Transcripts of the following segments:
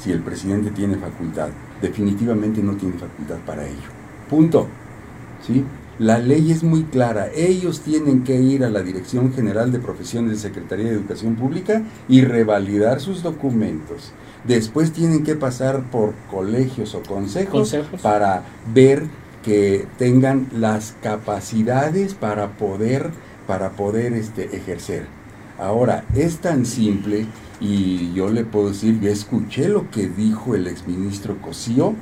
si el presidente tiene facultad. Definitivamente no tiene facultad para ello. Punto. ¿Sí? La ley es muy clara. Ellos tienen que ir a la Dirección General de Profesiones de Secretaría de Educación Pública y revalidar sus documentos. Después tienen que pasar por colegios o consejos, para ver que tengan las capacidades para poder, para poder este, ejercer. Ahora, es tan simple y yo le puedo decir, yo escuché lo que dijo el exministro Cosío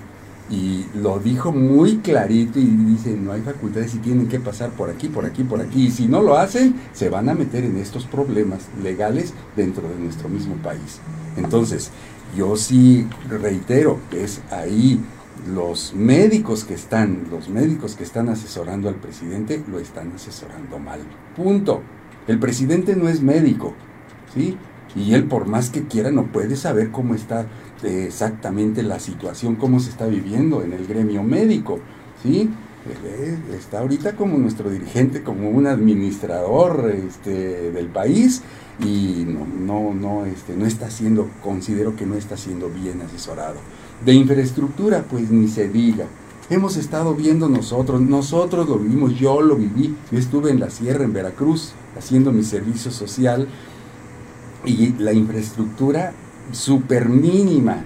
y lo dijo muy clarito y dice, no hay facultades y tienen que pasar por aquí, por aquí, por aquí. Y si no lo hacen, se van a meter en estos problemas legales dentro de nuestro mismo país. Entonces, yo sí reitero es ahí los médicos que están, los médicos que están asesorando al presidente lo están asesorando mal. Punto. El presidente no es médico, ¿sí? Y él por más que quiera no puede saber cómo está eh, exactamente la situación, cómo se está viviendo en el gremio médico, ¿sí? está ahorita como nuestro dirigente, como un administrador este, del país y no, no, no, este, no está siendo, considero que no está siendo bien asesorado. De infraestructura, pues ni se diga. Hemos estado viendo nosotros, nosotros lo vivimos, yo lo viví, yo estuve en la sierra, en Veracruz, haciendo mi servicio social y la infraestructura súper mínima,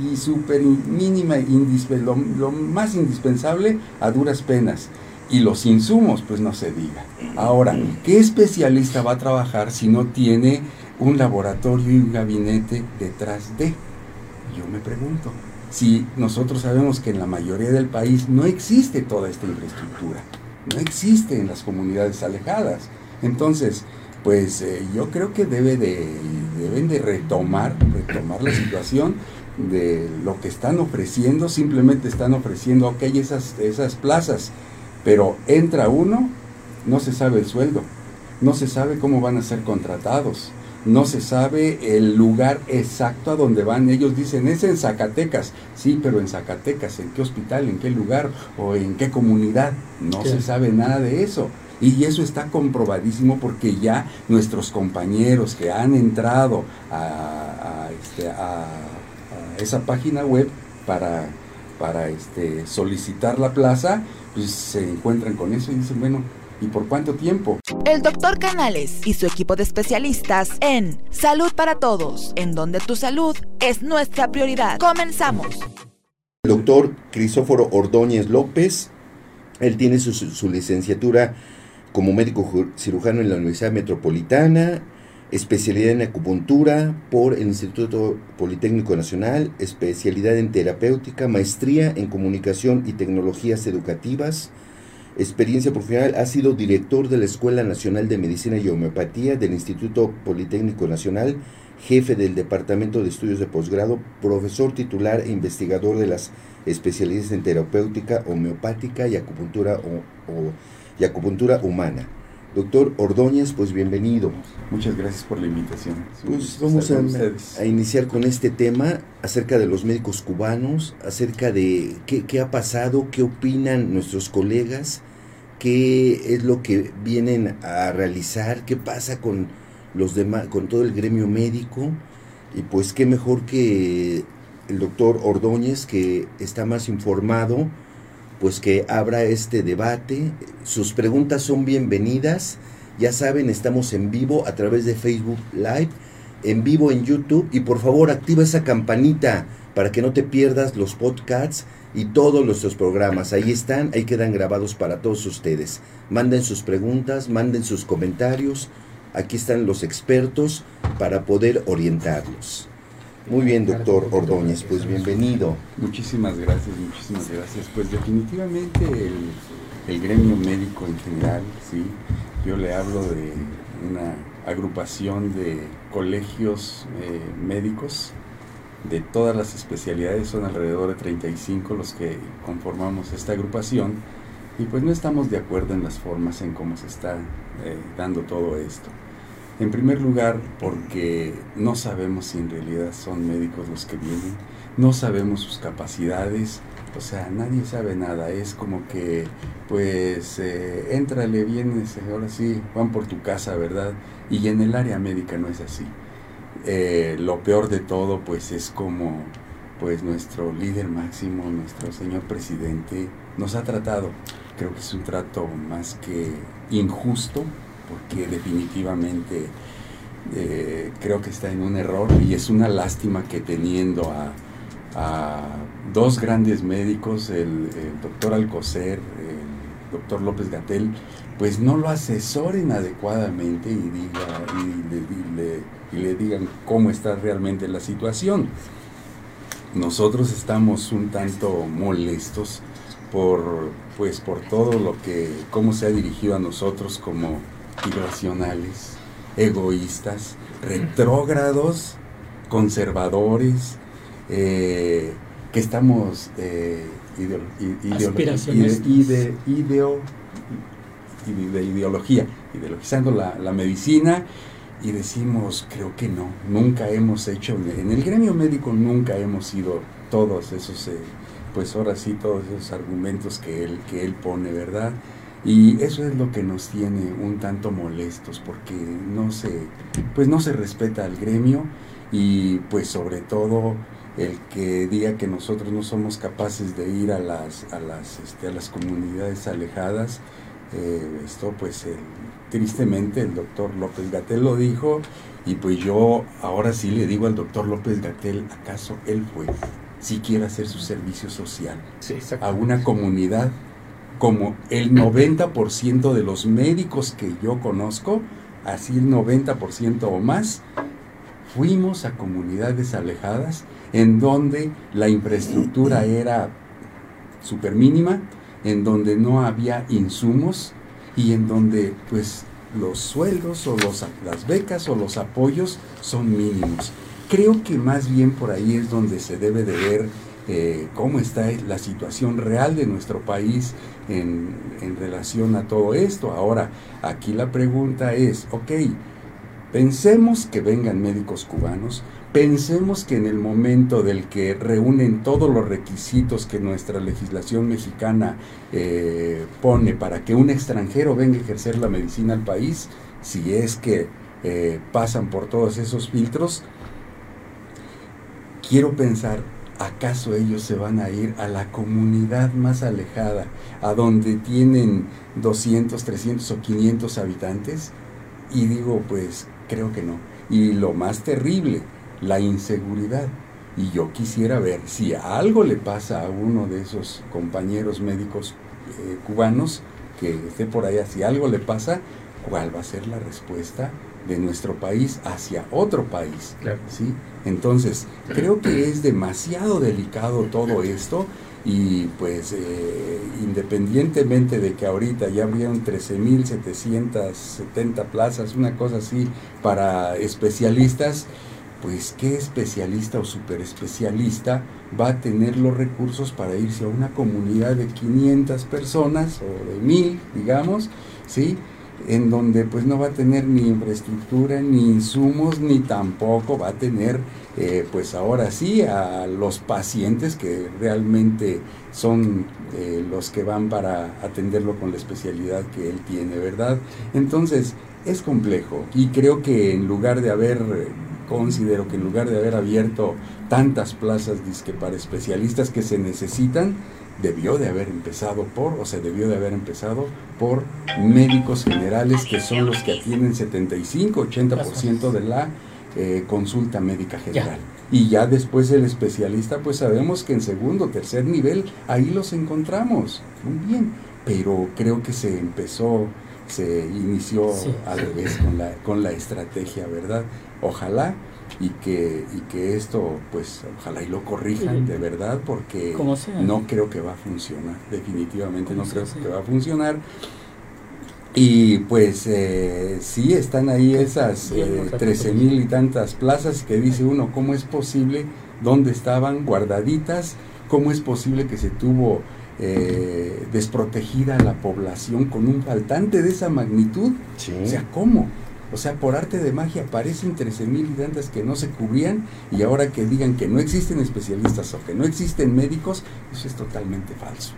y súper mínima, lo, lo, más indispensable a duras penas. Y los insumos, pues no se diga. Ahora, ¿qué especialista va a trabajar si no tiene un laboratorio y un gabinete detrás de? Yo me pregunto, si nosotros sabemos que en la mayoría del país no existe toda esta infraestructura, no existe en las comunidades alejadas. Entonces, pues eh, yo creo que debe de, deben de retomar, retomar la situación de lo que están ofreciendo, simplemente están ofreciendo, ok, esas, esas plazas, pero entra uno, no se sabe el sueldo, no se sabe cómo van a ser contratados, no se sabe el lugar exacto a donde van. Ellos dicen, es en Zacatecas. Sí, pero en Zacatecas, ¿en qué hospital, en qué lugar o en qué comunidad? No se sabe nada de eso. Y eso está comprobadísimo porque ya nuestros compañeros que han entrado a, a, este, a esa página web para, para este, solicitar la plaza, pues se encuentran con eso y dicen, bueno, ¿y por cuánto tiempo? El doctor Canales y su equipo de especialistas en Salud para Todos, en donde tu salud es nuestra prioridad. Comenzamos. El doctor Crisóforo Ordóñez López, él tiene su, su licenciatura como médico cirujano en la Universidad Metropolitana, especialidad en acupuntura por el Instituto Politécnico Nacional, especialidad en terapéutica, maestría en comunicación y tecnologías educativas, experiencia profesional, ha sido director de la Escuela Nacional de Medicina y Homeopatía del Instituto Politécnico Nacional, jefe del Departamento de Estudios de Posgrado, profesor titular e investigador de las especialidades en terapéutica, homeopática y acupuntura, y acupuntura humana. Doctor Ordóñez, pues bienvenido. Muchas gracias por la invitación. Pues vamos a, iniciar con este tema acerca de los médicos cubanos, acerca de qué, ha pasado, qué opinan nuestros colegas, qué es lo que vienen a realizar, qué pasa con los demás, con todo el gremio médico y pues qué mejor que el doctor Ordóñez que está más informado pues que abra este debate. Sus preguntas son bienvenidas. Ya saben, estamos en vivo a través de Facebook Live, en vivo en YouTube y por favor activa esa campanita para que no te pierdas los podcasts y todos nuestros programas. Ahí están, ahí quedan grabados para todos ustedes. Manden sus preguntas, manden sus comentarios. Aquí están los expertos para poder orientarlos. Muy bien, doctor Ordóñez, pues bienvenido. Muchísimas gracias, muchísimas gracias. Pues definitivamente el, gremio médico en general, sí, yo le hablo de una agrupación de colegios eh, médicos de todas las especialidades, son alrededor de 35 los que conformamos esta agrupación y pues no estamos de acuerdo en las formas en cómo se está eh, dando todo esto. En primer lugar, porque no sabemos si en realidad son médicos los que vienen, no sabemos sus capacidades, o sea, nadie sabe nada, es como que, pues, eh, éntrale, vienes, ahora sí, van por tu casa, ¿verdad? Y en el área médica no es así. eh, lo peor de todo pues es como pues nuestro líder máximo, nuestro señor presidente, nos ha tratado. Creo que es un trato más que injusto, porque definitivamente eh, creo que está en un error y es una lástima que teniendo a, dos grandes médicos, el, doctor Alcocer, el doctor López Gatel, pues no lo asesoren adecuadamente y, diga, y le digan cómo está realmente la situación. Nosotros estamos un tanto molestos por pues por todo lo que cómo se ha dirigido a nosotros como irracionales, egoístas, retrógrados, conservadores, eh, que estamos eh, de, ideología, ideologizando la, la medicina y decimos, creo que no, nunca hemos hecho, en el gremio médico nunca hemos sido todos esos, eh, pues ahora sí, todos esos argumentos que él, que él pone, ¿verdad? Y eso es lo que nos tiene un tanto molestos, porque no se, pues no se respeta al gremio y pues sobre todo el que diga que nosotros no somos capaces de ir a las, a las, este, a las comunidades alejadas, eh, esto pues el, tristemente el doctor López Gatel lo dijo y pues yo ahora sí le digo al doctor López Gatel, ¿acaso él fue si quiere hacer su servicio social a una comunidad como el 90% de los médicos que yo conozco, así el 90% o más, fuimos a comunidades alejadas en donde la infraestructura era súper mínima, en donde no había insumos, y en donde pues los sueldos o los, las becas o los apoyos son mínimos. Creo que más bien por ahí es donde se debe de ver eh, cómo está la situación real de nuestro país en, relación a todo esto. Ahora, aquí la pregunta es, ok, pensemos que vengan médicos cubanos, Pensemos que en el momento del que reúnen todos los requisitos que nuestra legislación mexicana eh, pone para que un extranjero venga a ejercer la medicina al país, si es que eh, pasan por todos esos filtros, quiero pensar, ¿acaso ellos se van a ir a la comunidad más alejada, a donde tienen 200, 300 o 500 habitantes? Y digo, pues creo que no. Y lo más terrible, la inseguridad. Y yo quisiera ver si algo le pasa a uno de esos compañeros médicos eh, cubanos que esté por allá, si algo le pasa, ¿cuál va a ser la respuesta de nuestro país hacia otro país? ¿sí? Entonces, creo que es demasiado delicado todo esto y pues eh, independientemente de que ahorita ya abrieron 13.770 plazas, una cosa así, para especialistas, pues qué especialista o super especialista va a tener los recursos para irse a una comunidad de 500 personas o de 1000, digamos, ¿sí? En donde pues no va a tener ni infraestructura, ni insumos, ni tampoco va a tener, eh, pues ahora sí, a los pacientes que realmente son eh, los que van para atenderlo con la especialidad que él tiene, ¿verdad? Entonces, es complejo y creo que en lugar de haber considero que en lugar de haber abierto tantas plazas disque para especialistas que se necesitan, debió de haber empezado por, o se debió de haber empezado por médicos generales que son los que atienden 75-80% de la eh, consulta médica general. Y ya después el especialista, pues sabemos que en segundo, tercer nivel, ahí los encontramos. Muy bien, pero creo que se empezó, se inició al revés con la, con la estrategia, ¿verdad? Ojalá y que, y que esto, pues, ojalá y lo corrijan de verdad, porque no creo que va a funcionar, definitivamente no creo que va a funcionar. Y pues eh, sí están ahí esas eh, trece mil y tantas plazas que dice uno, ¿cómo es posible? ¿Dónde estaban guardaditas? ¿Cómo es posible que se tuvo eh, desprotegida la población con un faltante de esa magnitud? O sea, ¿cómo? O sea, por arte de magia aparecen 13 mil tantas que no se cubrían y ahora que digan que no existen especialistas o que no existen médicos, eso es totalmente falso.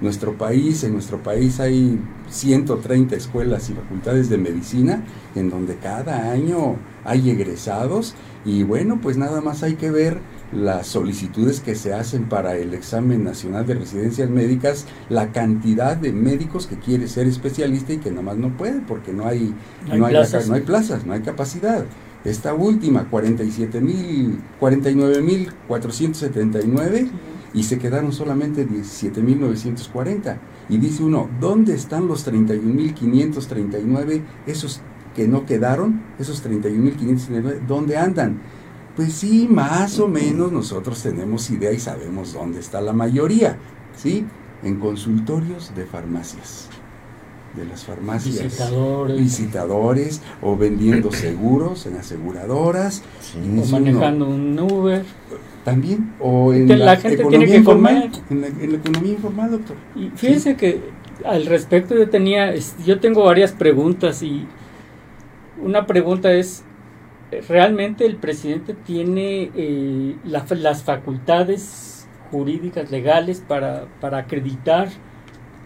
Nuestro país, en nuestro país hay 130 escuelas y facultades de medicina en donde cada año hay egresados y bueno, pues nada más hay que ver las solicitudes que se hacen para el examen nacional de residencias médicas, la cantidad de médicos que quiere ser especialista y que nomás no puede porque no hay, no hay, plazas. no hay plazas, no hay capacidad. Esta última, 47 mil, 49 mil 479 y se quedaron solamente 17 mil 940. Y dice uno, ¿dónde están los 31 mil 539? Esos que no quedaron, esos 31 mil 539, ¿dónde andan? Pues sí, más o menos nosotros tenemos idea y sabemos dónde está la mayoría, ¿sí? En consultorios de farmacias, de las farmacias. Visitadores. Visitadores o vendiendo seguros en aseguradoras. o manejando un Uber. También, o en la, gente economía tiene que informal, en la, economía informal, doctor. Y fíjense que al respecto yo tenía, yo tengo varias preguntas y una pregunta es, realmente el presidente tiene eh, las facultades jurídicas legales para, para acreditar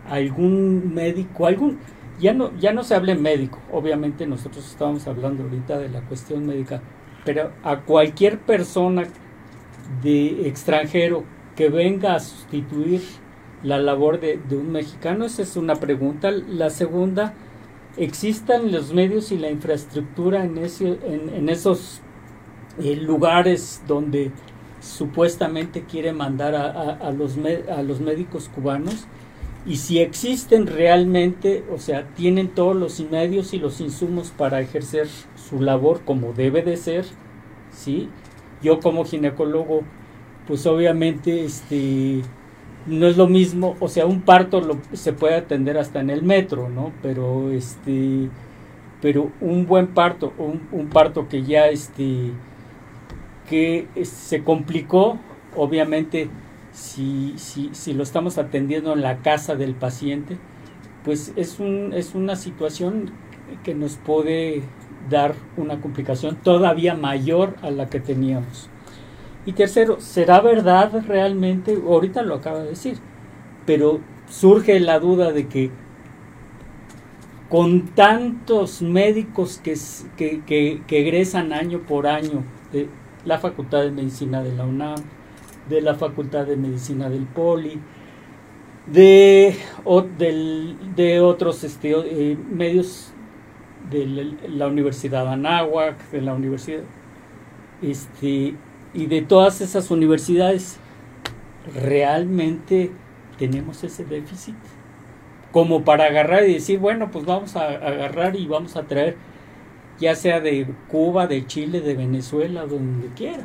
algún médico, algún ya no ya no se habla médico, obviamente nosotros estamos hablando ahorita de la cuestión médica, pero a cualquier persona de extranjero que venga a sustituir la labor de, de un mexicano, esa es una pregunta. La segunda, existan los medios y la infraestructura en, esos eh, lugares donde supuestamente quiere mandar a, los a los médicos cubanos y si existen realmente, o sea, tienen todos los medios y los insumos para ejercer su labor como debe de ser, ¿sí? Yo como ginecólogo, pues obviamente este no es lo mismo, o sea, un parto lo, se puede atender hasta en el metro, ¿no? Pero este pero un buen parto, un, un parto que ya este que se complicó, obviamente si, si, si lo estamos atendiendo en la casa del paciente, pues es, un, es una situación que nos puede dar una complicación todavía mayor a la que teníamos. Y tercero, ¿será verdad realmente? Ahorita lo acaba de decir, pero surge la duda de que con tantos médicos que, que, que, egresan año por año de la Facultad de Medicina de la UNAM, de la Facultad de Medicina del Poli, de, de otros este, eh, medios de la Universidad Anáhuac, de la Universidad, este, y de todas esas universidades, ¿realmente tenemos ese déficit? Como para agarrar y decir, bueno, pues vamos a agarrar y vamos a traer, ya sea de Cuba, de Chile, de Venezuela, donde quiera.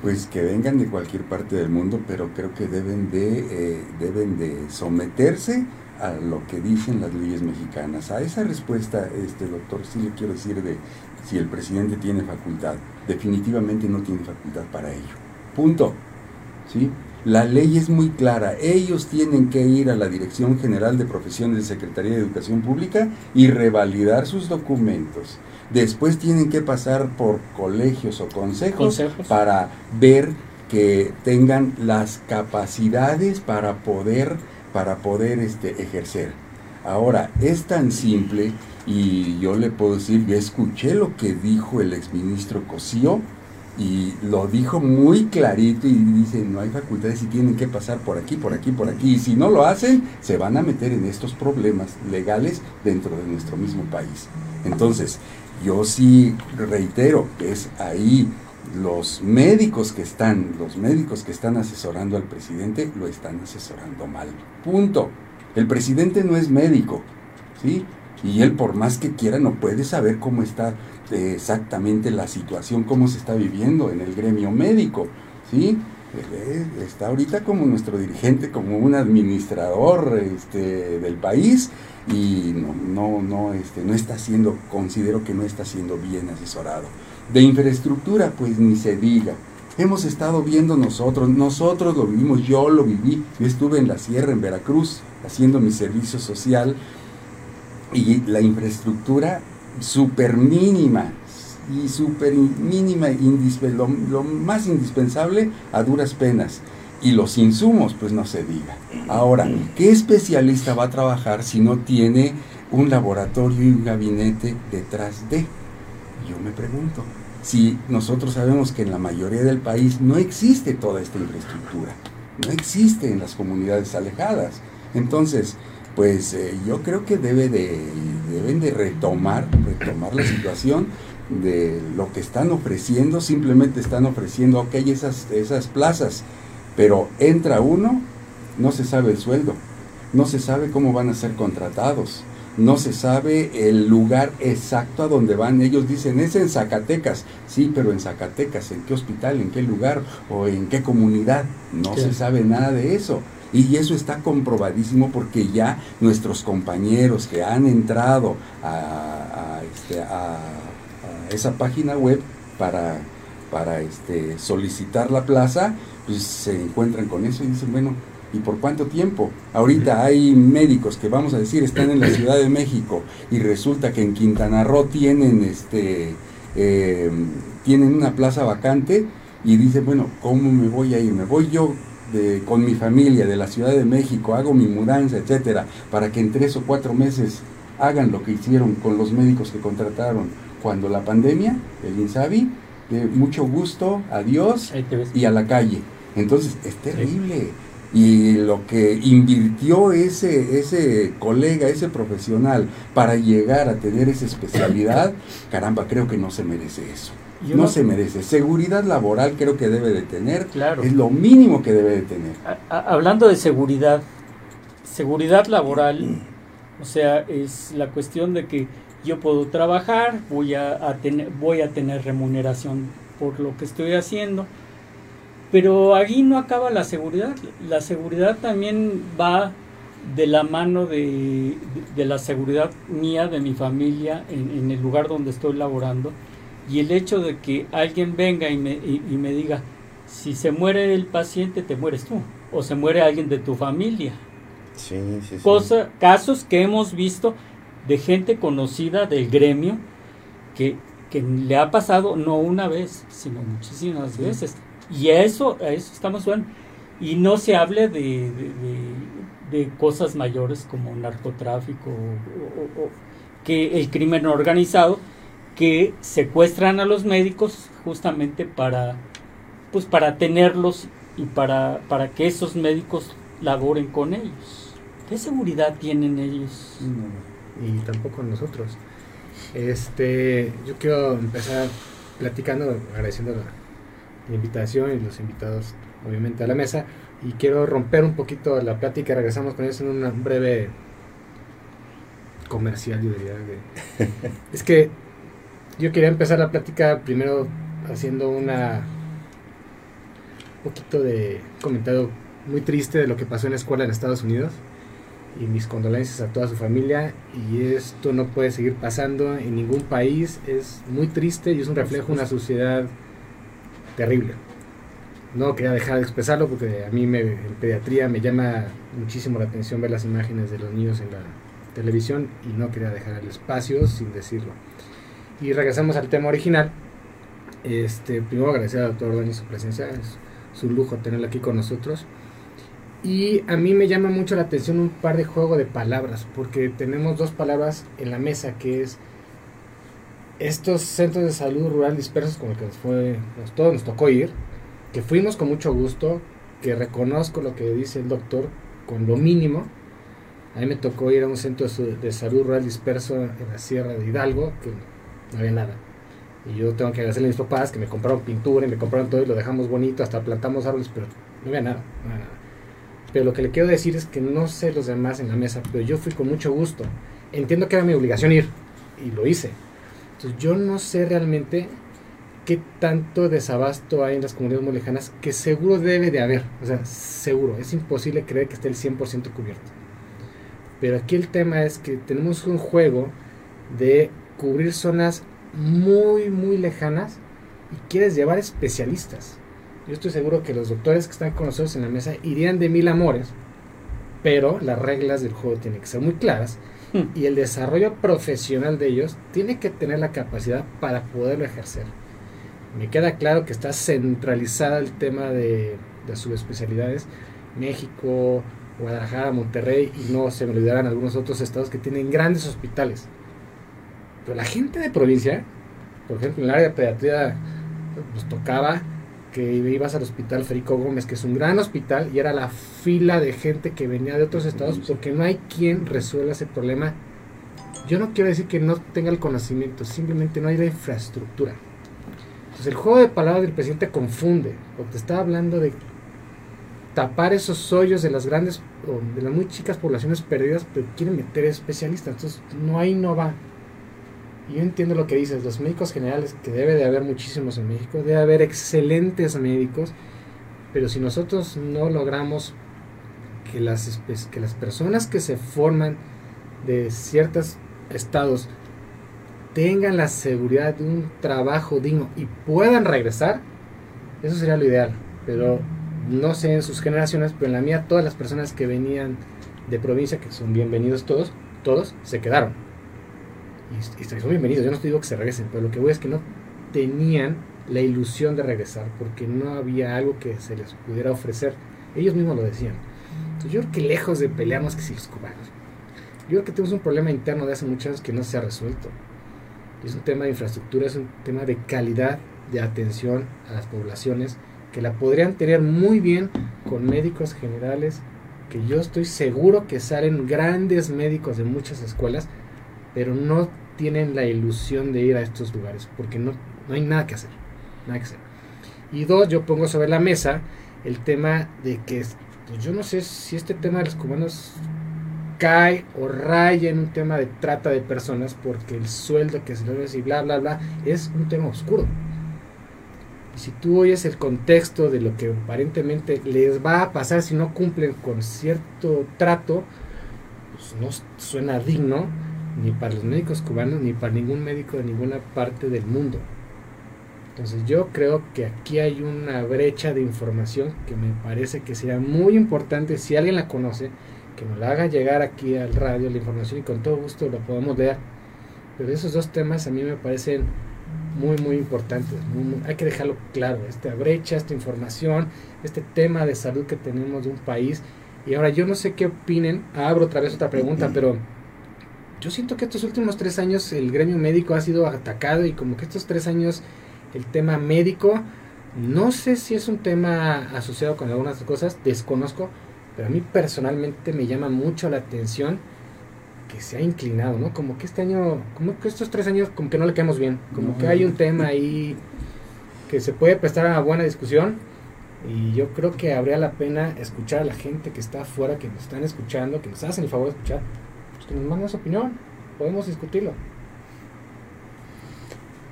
Pues que vengan de cualquier parte del mundo, pero creo que deben de, eh, deben de someterse a lo que dicen las leyes mexicanas. A esa respuesta, este doctor, sí le quiero decir de si el presidente tiene facultad. Definitivamente no tiene facultad para ello. Punto. ¿Sí? La ley es muy clara. Ellos tienen que ir a la Dirección General de Profesiones de Secretaría de Educación Pública y revalidar sus documentos. Después tienen que pasar por colegios o consejos, para ver que tengan las capacidades para poder, para poder este, ejercer. Ahora, es tan simple y yo le puedo decir, yo escuché lo que dijo el exministro Cosío y lo dijo muy clarito y dice, no hay facultades y tienen que pasar por aquí, por aquí, por aquí. Y si no lo hacen, se van a meter en estos problemas legales dentro de nuestro mismo país. Entonces, yo sí reitero que es ahí los médicos que están, los médicos que están asesorando al presidente lo están asesorando mal. Punto. El presidente no es médico, ¿sí? Y él por más que quiera no puede saber cómo está eh, exactamente la situación, cómo se está viviendo en el gremio médico, ¿sí? está ahorita como nuestro dirigente, como un administrador este, del país y no, no, no, este, no está siendo, considero que no está siendo bien asesorado. De infraestructura, pues ni se diga. Hemos estado viendo nosotros, nosotros lo vivimos, yo lo viví, yo estuve en la sierra, en Veracruz, haciendo mi servicio social y la infraestructura súper mínima, y súper mínima, lo, lo más indispensable a duras penas. Y los insumos, pues no se diga. Ahora, ¿qué especialista va a trabajar si no tiene un laboratorio y un gabinete detrás de? Yo me pregunto, si nosotros sabemos que en la mayoría del país no existe toda esta infraestructura, no existe en las comunidades alejadas. Entonces, pues eh, yo creo que debe de, deben de retomar, retomar la situación de lo que están ofreciendo, simplemente están ofreciendo, ok, esas, esas plazas, pero entra uno, no se sabe el sueldo, no se sabe cómo van a ser contratados, no se sabe el lugar exacto a donde van. Ellos dicen, es en Zacatecas. Sí, pero en Zacatecas, ¿en qué hospital, en qué lugar o en qué comunidad? No se sabe nada de eso. Y eso está comprobadísimo porque ya nuestros compañeros que han entrado a, este, esa página web para, para este, solicitar la plaza, pues se encuentran con eso y dicen, bueno, ¿Y por cuánto tiempo? Ahorita hay médicos que vamos a decir están en la Ciudad de México y resulta que en Quintana Roo tienen este eh, tienen una plaza vacante y dicen, bueno, ¿cómo me voy a ir? ¿Me voy yo con mi familia de la Ciudad de México, hago mi mudanza, etcétera, para que en tres o cuatro meses hagan lo que hicieron con los médicos que contrataron cuando la pandemia, el INSABI, de mucho gusto, adiós y a la calle. Entonces, es terrible y lo que invirtió ese, ese colega, ese profesional para llegar a tener esa especialidad, caramba, creo que no se merece eso. No, se merece. Seguridad laboral creo que debe de tener. Claro. Es lo mínimo que debe de tener. hablando de seguridad, seguridad laboral, o sea, es la cuestión de que yo puedo trabajar, voy a tener, voy a tener remuneración por lo que estoy haciendo pero ahí no acaba la seguridad. La seguridad también va de la mano de, la seguridad mía, de mi familia, en, el lugar donde estoy laborando. Y el hecho de que alguien venga y me, y, me diga, si se muere el paciente, te mueres tú. O se muere alguien de tu familia. Sí, sí, sí. casos que hemos visto de gente conocida del gremio que, que le ha pasado no una vez, sino muchísimas veces. Y a eso, a eso estamos hablando. Y no se hable de, de, cosas mayores como narcotráfico o, que el crimen organizado que secuestran a los médicos justamente para pues para tenerlos y para, para que esos médicos laboren con ellos. ¿Qué seguridad tienen ellos? y tampoco nosotros. Este, yo quiero empezar platicando, agradeciendo la invitación y los invitados obviamente a la mesa y quiero romper un poquito la plática, regresamos con eso en un breve comercial yo diría. es que yo quería empezar la plática primero haciendo una un poquito de comentario muy triste de lo que pasó en la escuela en Estados Unidos y mis condolencias a toda su familia y esto no puede seguir pasando en ningún país, es muy triste y es un reflejo de una sociedad terrible. No quería dejar de expresarlo porque a mí me, en pediatría me llama muchísimo la atención ver las imágenes de los niños en la televisión y no quería dejar el espacio sin decirlo. Y regresamos al tema original. Este, primero agradecer al doctor Ordóñez su presencia, es, su lujo tenerlo aquí con nosotros. Y a mí me llama mucho la atención un par de juego de palabras, porque tenemos dos palabras en la mesa que es estos centros de salud rural dispersos como el que nos fue, nos, todos nos tocó ir, que fuimos con mucho gusto, que reconozco lo que dice el doctor con lo mínimo. A mí me tocó ir a un centro de salud rural disperso en la Sierra de Hidalgo, que no había nada. Y yo tengo que agradecerle a mis papás que me compraron pintura y me compraron todo y lo dejamos bonito, hasta plantamos árboles, pero no había nada, no había nada. Pero lo que le quiero decir es que no sé los demás en la mesa, pero yo fui con mucho gusto. Entiendo que era mi obligación ir y lo hice yo no sé realmente qué tanto desabasto hay en las comunidades muy lejanas, que seguro debe de haber, o sea, seguro, es imposible creer que esté el 100% cubierto. Pero aquí el tema es que tenemos un juego de cubrir zonas muy, muy lejanas y quieres llevar especialistas. Yo estoy seguro que los doctores que están con nosotros en la mesa irían de mil amores, pero las reglas del juego tienen que ser muy claras y el desarrollo profesional de ellos tiene que tener la capacidad para poderlo ejercer. Me queda claro que está centralizada el tema de de subespecialidades, México, Guadalajara, Monterrey y no se me olvidarán algunos otros estados que tienen grandes hospitales. Pero la gente de provincia, por ejemplo, en el área de pediatría nos tocaba que ibas al hospital Federico Gómez, que es un gran hospital, y era la fila de gente que venía de otros estados porque no hay quien resuelva ese problema. Yo no quiero decir que no tenga el conocimiento, simplemente no hay la infraestructura. Entonces el juego de palabras del presidente confunde, porque está hablando de tapar esos hoyos de las grandes, de las muy chicas poblaciones perdidas, pero quieren meter especialistas. Entonces no hay no va yo entiendo lo que dices, los médicos generales, que debe de haber muchísimos en México, debe haber excelentes médicos, pero si nosotros no logramos que las, que las personas que se forman de ciertos estados tengan la seguridad de un trabajo digno y puedan regresar, eso sería lo ideal. Pero no sé en sus generaciones, pero en la mía todas las personas que venían de provincia, que son bienvenidos todos, todos se quedaron y, son bienvenidos, yo no te digo que se regresen, pero lo que voy es que no tenían la ilusión de regresar porque no había algo que se les pudiera ofrecer. Ellos mismos lo decían. Yo creo que lejos de pelearnos que si los cubanos, yo creo que tenemos un problema interno de hace muchos años que no se ha resuelto. Es un tema de infraestructura, es un tema de calidad de atención a las poblaciones que la podrían tener muy bien con médicos generales, que yo estoy seguro que salen grandes médicos de muchas escuelas, pero no tienen la ilusión de ir a estos lugares, porque no, no hay nada que hacer, nada que hacer. Y dos, yo pongo sobre la mesa el tema de que, pues yo no sé si este tema de los cubanos cae o raya en un tema de trata de personas, porque el sueldo que se les y bla, bla, bla, es un tema oscuro. Y si tú oyes el contexto de lo que aparentemente les va a pasar si no cumplen con cierto trato, pues no suena digno ni para los médicos cubanos, ni para ningún médico de ninguna parte del mundo. Entonces yo creo que aquí hay una brecha de información que me parece que sería muy importante, si alguien la conoce, que nos la haga llegar aquí al radio la información y con todo gusto lo podemos leer. Pero esos dos temas a mí me parecen muy, muy importantes. hay que dejarlo claro, esta brecha, esta información, este tema de salud que tenemos de un país. Y ahora yo no sé qué opinen, abro otra vez otra pregunta, pero yo siento que estos últimos tres años el gremio médico ha sido atacado y como que estos tres años el tema médico, no sé si es un tema asociado con algunas cosas, desconozco, pero a mí personalmente me llama mucho la atención que se ha inclinado, ¿no? Como que este año, como que estos tres años como que no le quedamos bien, como que hay un tema ahí que se puede prestar a una buena discusión y yo creo que habría la pena escuchar a la gente que está afuera, que nos están escuchando, que nos hacen el favor de escuchar que nos manden su opinión, podemos discutirlo.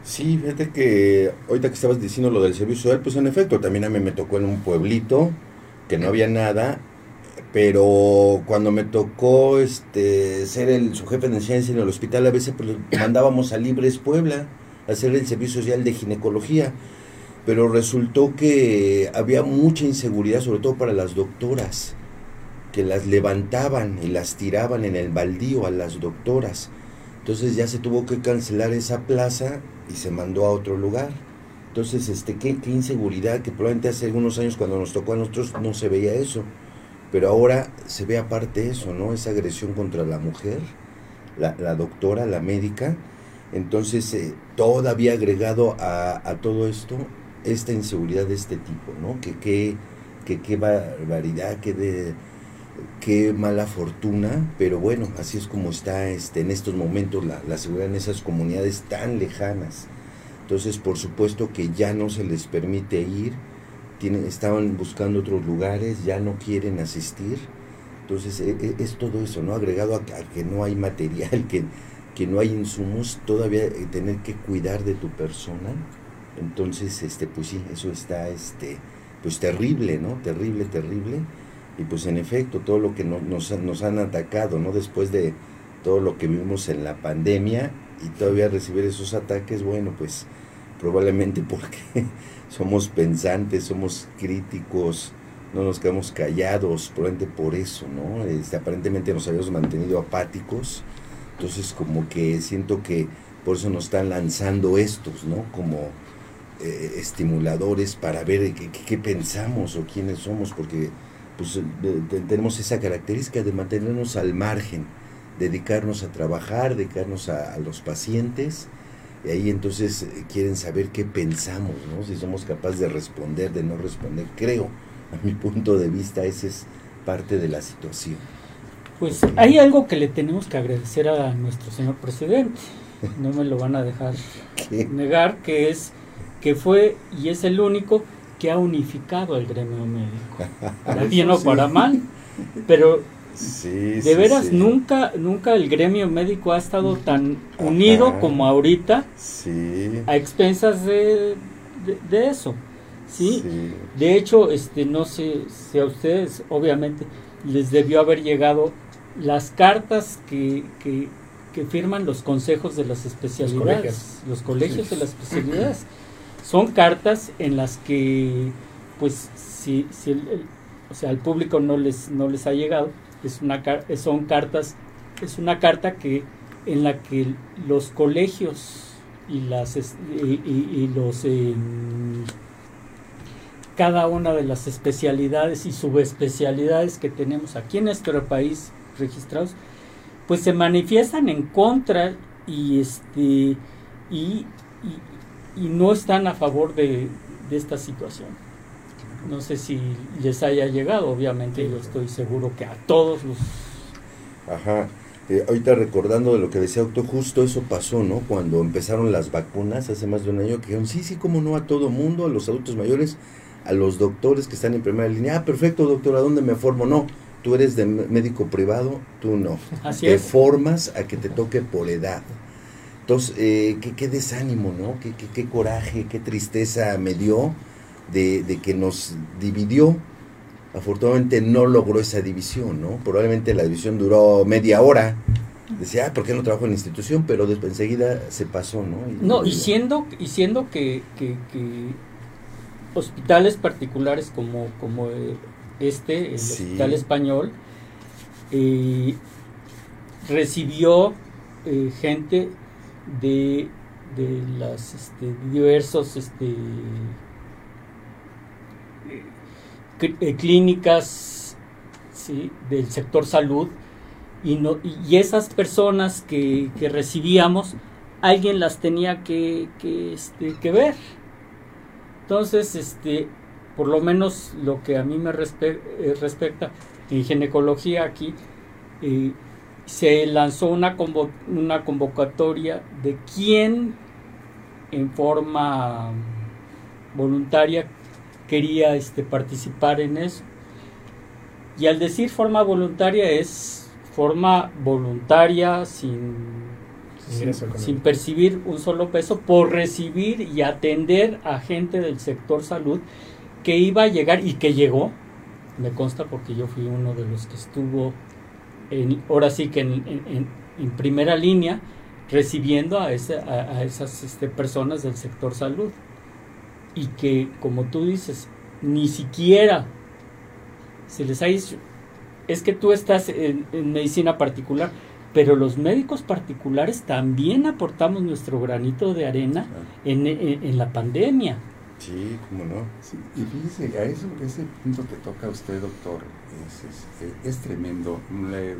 Sí, fíjate que ahorita que estabas diciendo lo del servicio social, pues en efecto, también a mí me tocó en un pueblito que no había nada, pero cuando me tocó este ser el su jefe de ciencia en el hospital, a veces pues, mandábamos a Libres Puebla a hacer el servicio social de ginecología, pero resultó que había mucha inseguridad, sobre todo para las doctoras que las levantaban y las tiraban en el baldío a las doctoras. Entonces ya se tuvo que cancelar esa plaza y se mandó a otro lugar. Entonces, este, qué, qué inseguridad, que probablemente hace algunos años cuando nos tocó a nosotros no se veía eso. Pero ahora se ve aparte eso, ¿no? Esa agresión contra la mujer, la, la doctora, la médica. Entonces, eh, todavía agregado a, a, todo esto, esta inseguridad de este tipo, ¿no? Que qué que, barbaridad, que de qué mala fortuna, pero bueno, así es como está este, en estos momentos la, la, seguridad en esas comunidades tan lejanas. Entonces, por supuesto que ya no se les permite ir, tienen, estaban buscando otros lugares, ya no quieren asistir. Entonces, e, e, es, todo eso, ¿no? Agregado a, que no hay material, que, que no hay insumos, todavía eh, tener que cuidar de tu persona. Entonces, este, pues sí, eso está, este, pues terrible, ¿no? Terrible, terrible y pues en efecto, todo lo que nos, nos han atacado, ¿no? Después de todo lo que vivimos en la pandemia y todavía recibir esos ataques, bueno, pues probablemente porque somos pensantes, somos críticos, no nos quedamos callados, probablemente por eso, ¿no? Este, aparentemente nos habíamos mantenido apáticos, entonces como que siento que por eso nos están lanzando estos, ¿no? Como eh, estimuladores para ver qué, pensamos o quiénes somos, porque pues, tenemos esa característica de mantenernos al margen, dedicarnos a trabajar, dedicarnos a, los pacientes, y ahí entonces eh, quieren saber qué pensamos, ¿no? si somos capaces de responder, de no responder. Creo, a mi punto de vista, esa es parte de la situación. Pues hay algo que le tenemos que agradecer a nuestro señor presidente, no me lo van a dejar negar, que es que fue y es el único que ha unificado al gremio médico. Para bien o para mal, pero de veras nunca nunca el gremio médico ha estado tan unido como ahorita a expensas de, de, eso. ¿sí? De hecho, este no sé si a ustedes obviamente les debió haber llegado las cartas que, que, firman los consejos de las especialidades, los colegios, de las especialidades. Son cartas en las que, pues, si, si el, o sea, al público no les, no les ha llegado, es una, son cartas, es una carta que en la que los colegios y las y, los em, cada una de las especialidades y subespecialidades que tenemos aquí en nuestro país registrados, pues se manifiestan en contra y este y, y, no están a favor de, esta situación. No sé si les haya llegado, obviamente yo estoy seguro que a todos los... Ajá. Eh, ahorita recordando de lo que decía Octo, justo eso pasó, ¿no? Cuando empezaron las vacunas hace más de un año, que dijeron, sí, sí, cómo no, a todo mundo, a los adultos mayores, a los doctores que están en primera línea. Ah, perfecto, doctor, ¿a dónde me formo? No, tú eres de médico privado, tú no. Así te formas a que te toque por edad. Entonces, eh, ¿qué, desánimo, ¿no? Qué, qué, coraje, qué tristeza me dio de, de, que nos dividió. Afortunadamente no logró esa división, ¿no? Probablemente la división duró media hora. Decía, ah, ¿por qué no trabajo en la institución? Pero después, enseguida se pasó, ¿no? no, y siendo, y siendo que, que, hospitales particulares como, como eh, este, el Hospital Español, eh, recibió eh, gente de, de las este, diversos este, eh, clínicas del sector salud y, no, y esas personas que, que recibíamos alguien las tenía que, que, este, que ver. Entonces este por lo menos lo que a mí me eh, respecta en ginecología aquí, eh, se lanzó una, una convocatoria de quién en forma voluntaria quería este, participar en eso. Y al decir forma voluntaria es forma voluntaria sin, sin, percibir un solo peso por recibir y atender a gente del sector salud que iba a llegar y que llegó, me consta porque yo fui uno de los que estuvo, en, ahora sí que en, primera línea, recibiendo a, a, esas este, personas del sector salud. Y que, como tú dices, ni siquiera se les ha dicho, es que tú estás en, medicina particular, pero los médicos particulares también aportamos nuestro granito de arena en la pandemia. Sí, cómo no. y fíjese, a eso, ese punto que toca usted, doctor, es, es, tremendo.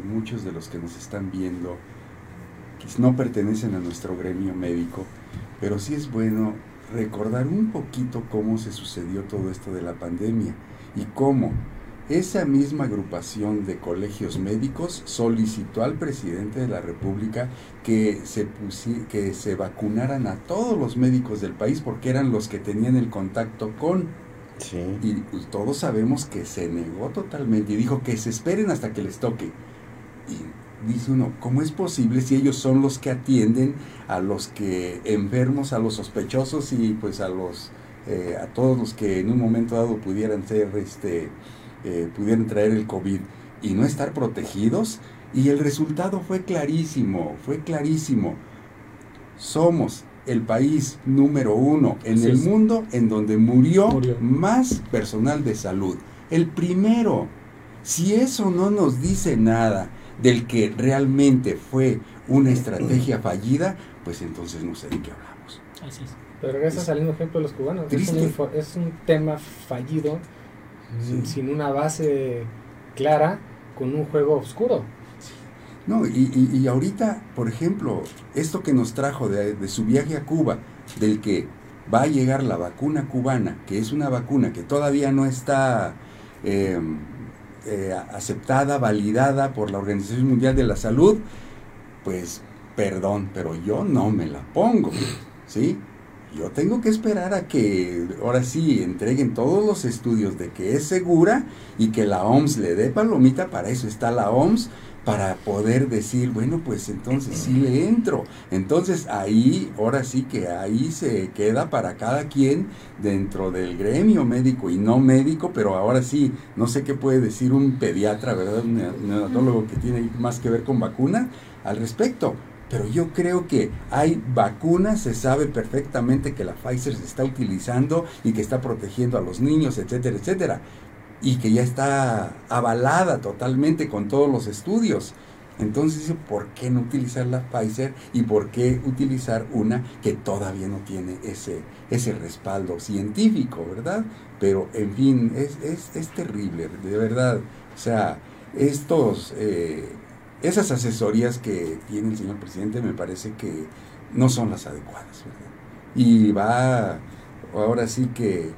Muchos de los que nos están viendo no pertenecen a nuestro gremio médico, pero sí es bueno recordar un poquito cómo se sucedió todo esto de la pandemia y cómo esa misma agrupación de colegios médicos solicitó al presidente de la República que se, que se vacunaran a todos los médicos del país porque eran los que tenían el contacto con. Y pues, todos sabemos que se negó totalmente y dijo que se esperen hasta que les toque. Y dice uno, ¿cómo es posible si ellos son los que atienden a los que enfermos, a los sospechosos y pues a los eh, a todos los que en un momento dado pudieran ser este eh, pudieran traer el COVID y no estar protegidos. Y el resultado fue clarísimo, fue clarísimo. Somos el país número uno en el mundo en donde murió, más personal de salud. El primero. Si eso no nos dice nada del que realmente fue una estrategia fallida, pues entonces no sé de qué hablamos. Así es. Pero gracias al mismo ejemplo de los cubanos. Es un, es un, tema fallido, sin una base clara, con un juego oscuro. No, y, y, ahorita, por ejemplo, esto que nos trajo de, de, su viaje a Cuba, del que va a llegar la vacuna cubana, que es una vacuna que todavía no está eh, eh, aceptada, validada por la Organización Mundial de la Salud, pues perdón, pero yo no me la pongo, ¿sí? Yo tengo que esperar a que ahora sí entreguen todos los estudios de que es segura y que la OMS le dé palomita, para eso está la OMS, para poder decir, bueno, pues entonces sí le entro. Entonces ahí, ahora sí que ahí se queda para cada quien dentro del gremio médico y no médico, pero ahora sí, no sé qué puede decir un pediatra, ¿verdad? Un neonatólogo que tiene más que ver con vacuna al respecto. Pero yo creo que hay vacunas, se sabe perfectamente que la Pfizer se está utilizando y que está protegiendo a los niños, etcétera, etcétera y que ya está avalada totalmente con todos los estudios. Entonces, ¿por qué no utilizar la Pfizer y por qué utilizar una que todavía no tiene ese, ese respaldo científico, verdad? Pero, en fin, es, es, es terrible, de verdad. O sea, estos, eh, esas asesorías que tiene el señor presidente me parece que no son las adecuadas, ¿verdad? Y va, ahora sí que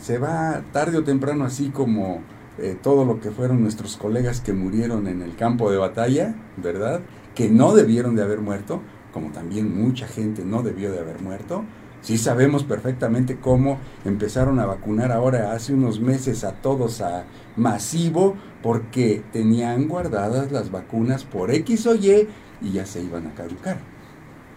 se va tarde o temprano, así como eh, todo lo que fueron nuestros colegas que murieron en el campo de batalla, ¿verdad? Que no debieron de haber muerto, como también mucha gente no debió de haber muerto. Sí sabemos perfectamente cómo empezaron a vacunar ahora hace unos meses a todos a masivo porque tenían guardadas las vacunas por X o Y y ya se iban a caducar.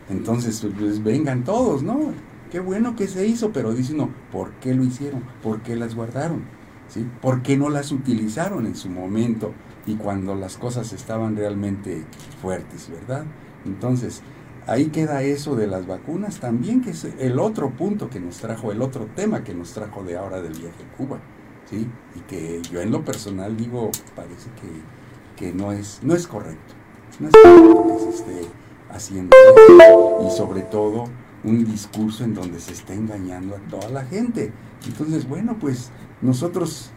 Entonces, pues vengan todos, ¿no? Qué bueno que se hizo, pero dice uno, ¿por qué lo hicieron? ¿Por qué las guardaron? ¿Sí? ¿Por qué no las utilizaron en su momento y cuando las cosas estaban realmente fuertes, verdad? Entonces, ahí queda eso de las vacunas también, que es el otro punto que nos trajo, el otro tema que nos trajo de ahora del viaje a Cuba, ¿sí? Y que yo en lo personal digo, parece que, que no, es, no es correcto, no es correcto que se esté haciendo y sobre todo un discurso en donde se está engañando a toda la gente. Entonces, bueno, pues nosotros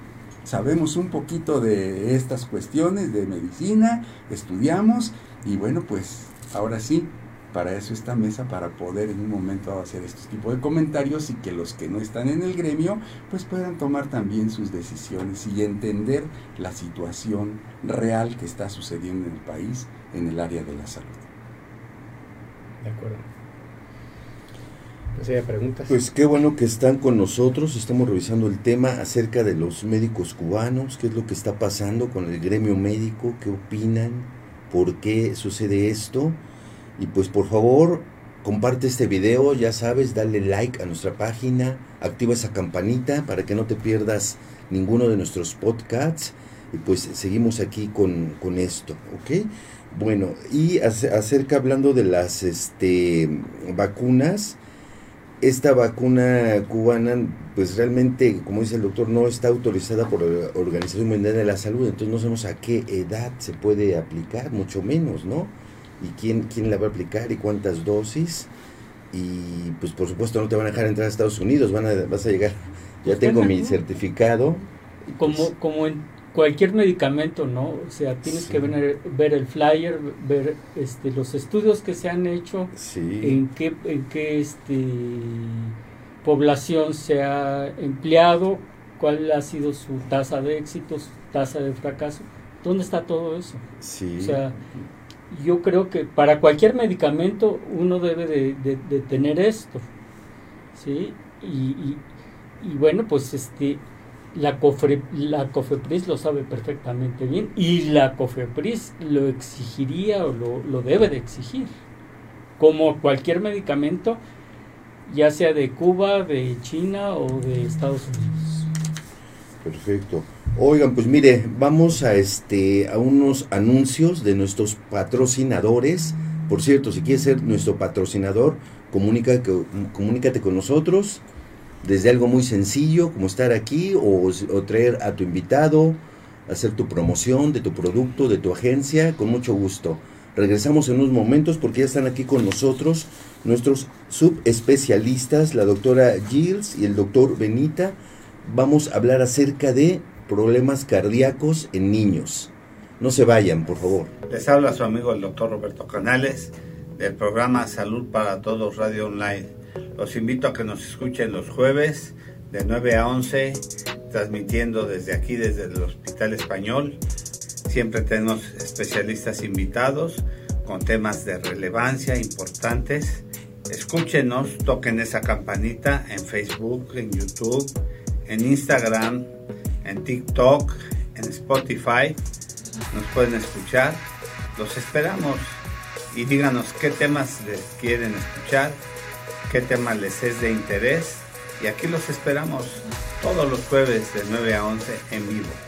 sabemos un poquito de estas cuestiones de medicina, estudiamos y bueno, pues ahora sí, para eso esta mesa, para poder en un momento hacer este tipo de comentarios y que los que no están en el gremio pues puedan tomar también sus decisiones y entender la situación real que está sucediendo en el país en el área de la salud. De acuerdo preguntas. Pues qué bueno que están con nosotros. Estamos revisando el tema acerca de los médicos cubanos, qué es lo que está pasando con el gremio médico, qué opinan, por qué sucede esto. Y pues por favor, comparte este video, ya sabes, dale like a nuestra página, activa esa campanita para que no te pierdas ninguno de nuestros podcasts. Y pues seguimos aquí con, con esto, ¿ok? Bueno, y acerca hablando de las este, vacunas, esta vacuna cubana, pues realmente, como dice el doctor, no está autorizada por la Organización Mundial de la Salud, entonces no sabemos a qué edad se puede aplicar, mucho menos, ¿no? Y quién, quién la va a aplicar y cuántas dosis. Y pues por supuesto no te van a dejar entrar a Estados Unidos, van a, vas a llegar, ya tengo mi certificado. Como, pues como en cualquier medicamento, ¿no? O sea, tienes que ver, ver, el flyer, ver este, los estudios que se han hecho, en qué, en qué este, población se ha empleado, cuál ha sido su tasa de éxito, su tasa de fracaso. ¿Dónde está todo eso? Sí. O sea, yo creo que para cualquier medicamento uno debe de, tener esto, ¿sí? Y, y, y bueno, pues este la, la COFEPRIS lo sabe perfectamente bien y la COFEPRIS lo exigiría o lo, lo debe de exigir. Como cualquier medicamento, ya sea de Cuba, de China o de Estados Unidos. Perfecto. Oigan, pues mire, vamos a este a unos anuncios de nuestros patrocinadores. Por cierto, si quieres ser nuestro patrocinador, comunícate, comunícate con nosotros desde algo muy sencillo como estar aquí o, traer a tu invitado, hacer tu promoción de tu producto, de tu agencia, con mucho gusto. Regresamos en unos momentos porque ya están aquí con nosotros nuestros subespecialistas, la doctora Gilles y el doctor Benita. Vamos a hablar acerca de problemas cardíacos en niños. No se vayan, por favor. Les habla su amigo el doctor Roberto Canales del programa Salud para Todos Radio Online. Los invito a que nos escuchen los jueves de 9 a 11, transmitiendo desde aquí, desde el Hospital Español. Siempre tenemos especialistas invitados con temas de relevancia importantes. Escúchenos, toquen esa campanita en Facebook, en YouTube, en Instagram, en TikTok, en Spotify. Nos pueden escuchar. Los esperamos y díganos qué temas les quieren escuchar, qué tema les es de interés. Y aquí los esperamos todos los jueves de 9 a 11 en vivo.